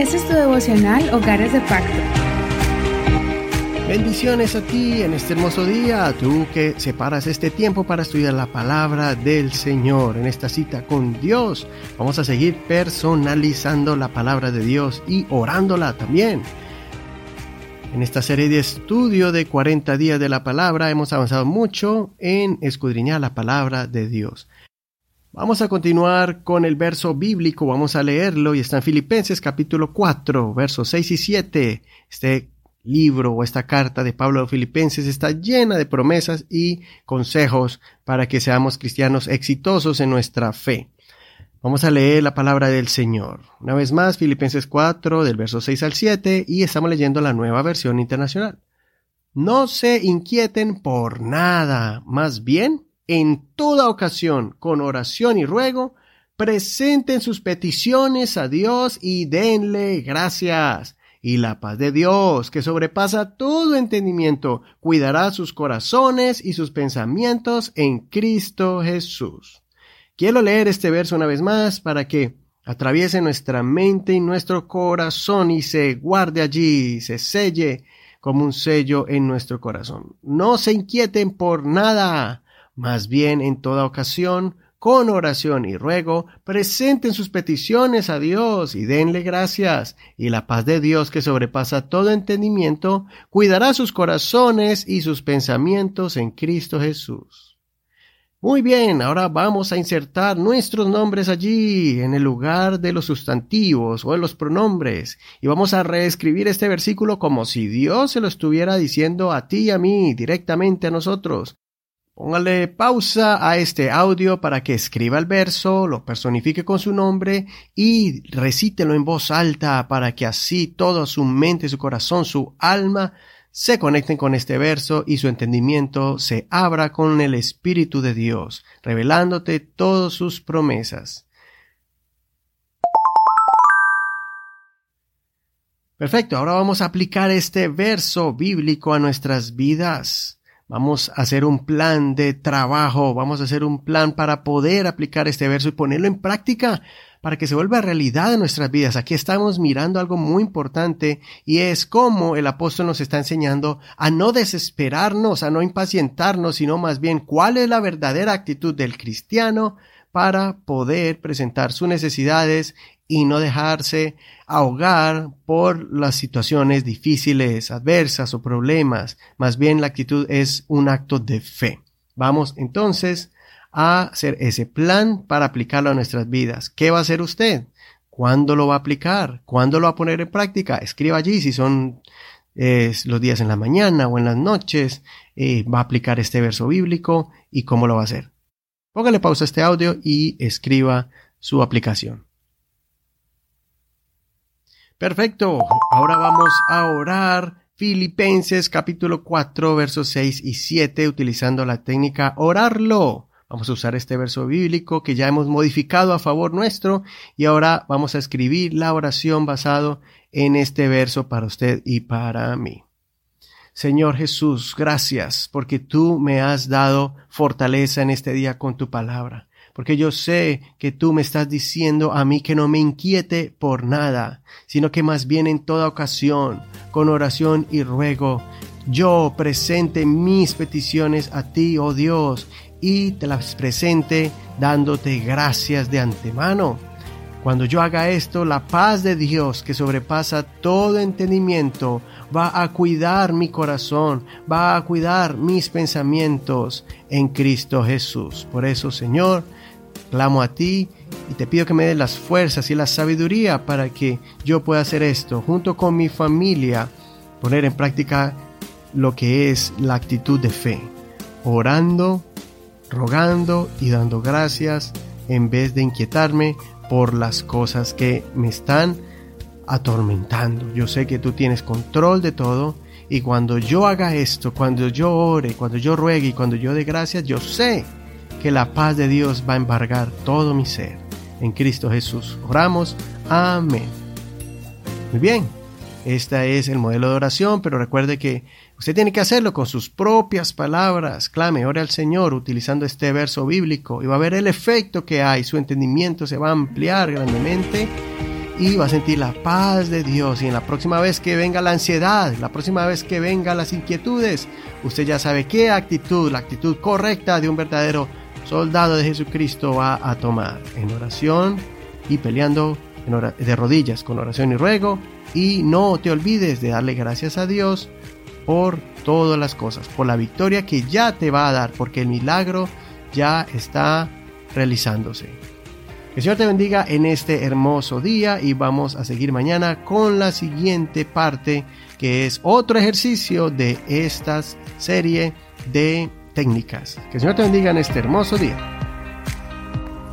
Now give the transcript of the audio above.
Es tu devocional Hogares de Pacto. Bendiciones a ti en este hermoso día, tú que separas este tiempo para estudiar la palabra del Señor en esta cita con Dios. Vamos a seguir personalizando la palabra de Dios y orándola también. En esta serie de estudio de 40 días de la palabra hemos avanzado mucho en escudriñar la palabra de Dios. Vamos a continuar con el verso bíblico, vamos a leerlo y está en Filipenses capítulo 4, versos 6 y 7. Este libro o esta carta de Pablo de Filipenses está llena de promesas y consejos para que seamos cristianos exitosos en nuestra fe. Vamos a leer la palabra del Señor. Una vez más, Filipenses 4, del verso 6 al 7, y estamos leyendo la nueva versión internacional. No se inquieten por nada, más bien, en toda ocasión, con oración y ruego, presenten sus peticiones a Dios y denle gracias. Y la paz de Dios, que sobrepasa todo entendimiento, cuidará sus corazones y sus pensamientos en Cristo Jesús. Quiero leer este verso una vez más para que atraviese nuestra mente y nuestro corazón y se guarde allí, se selle como un sello en nuestro corazón. No se inquieten por nada, más bien en toda ocasión, con oración y ruego, presenten sus peticiones a Dios y denle gracias, y la paz de Dios que sobrepasa todo entendimiento, cuidará sus corazones y sus pensamientos en Cristo Jesús. Muy bien, ahora vamos a insertar nuestros nombres allí, en el lugar de los sustantivos o de los pronombres, y vamos a reescribir este versículo como si Dios se lo estuviera diciendo a ti y a mí, directamente a nosotros. Póngale pausa a este audio para que escriba el verso, lo personifique con su nombre y recítelo en voz alta para que así todo su mente, su corazón, su alma se conecten con este verso y su entendimiento se abra con el Espíritu de Dios, revelándote todas sus promesas. Perfecto, ahora vamos a aplicar este verso bíblico a nuestras vidas. Vamos a hacer un plan de trabajo, vamos a hacer un plan para poder aplicar este verso y ponerlo en práctica para que se vuelva realidad en nuestras vidas. Aquí estamos mirando algo muy importante y es cómo el apóstol nos está enseñando a no desesperarnos, a no impacientarnos, sino más bien cuál es la verdadera actitud del cristiano para poder presentar sus necesidades y no dejarse ahogar por las situaciones difíciles, adversas o problemas. Más bien la actitud es un acto de fe. Vamos entonces a hacer ese plan para aplicarlo a nuestras vidas. ¿Qué va a hacer usted? ¿Cuándo lo va a aplicar? ¿Cuándo lo va a poner en práctica? Escriba allí si son los días en la mañana o en las noches. Eh, va a aplicar este verso bíblico y cómo lo va a hacer. Póngale pausa a este audio y escriba su aplicación. Perfecto. Ahora vamos a orar Filipenses capítulo 4 versos 6 y 7 utilizando la técnica orarlo. Vamos a usar este verso bíblico que ya hemos modificado a favor nuestro y ahora vamos a escribir la oración basado en este verso para usted y para mí. Señor Jesús, gracias porque tú me has dado fortaleza en este día con tu palabra, porque yo sé que tú me estás diciendo a mí que no me inquiete por nada, sino que más bien en toda ocasión, con oración y ruego, yo presente mis peticiones a ti, oh Dios, y te las presente dándote gracias de antemano. Cuando yo haga esto, la paz de Dios que sobrepasa todo entendimiento va a cuidar mi corazón, va a cuidar mis pensamientos en Cristo Jesús. Por eso, Señor, clamo a ti y te pido que me des las fuerzas y la sabiduría para que yo pueda hacer esto junto con mi familia, poner en práctica lo que es la actitud de fe, orando rogando y dando gracias en vez de inquietarme por las cosas que me están atormentando. Yo sé que tú tienes control de todo y cuando yo haga esto, cuando yo ore, cuando yo ruegue y cuando yo dé gracias, yo sé que la paz de Dios va a embargar todo mi ser. En Cristo Jesús oramos. Amén. Muy bien, este es el modelo de oración, pero recuerde que Usted tiene que hacerlo con sus propias palabras. Clame, ore al Señor utilizando este verso bíblico y va a ver el efecto que hay. Su entendimiento se va a ampliar grandemente y va a sentir la paz de Dios. Y en la próxima vez que venga la ansiedad, la próxima vez que venga las inquietudes, usted ya sabe qué actitud, la actitud correcta de un verdadero soldado de Jesucristo va a tomar en oración y peleando de rodillas con oración y ruego. Y no te olvides de darle gracias a Dios por todas las cosas, por la victoria que ya te va a dar, porque el milagro ya está realizándose. Que el Señor te bendiga en este hermoso día y vamos a seguir mañana con la siguiente parte que es otro ejercicio de esta serie de técnicas. Que el Señor te bendiga en este hermoso día.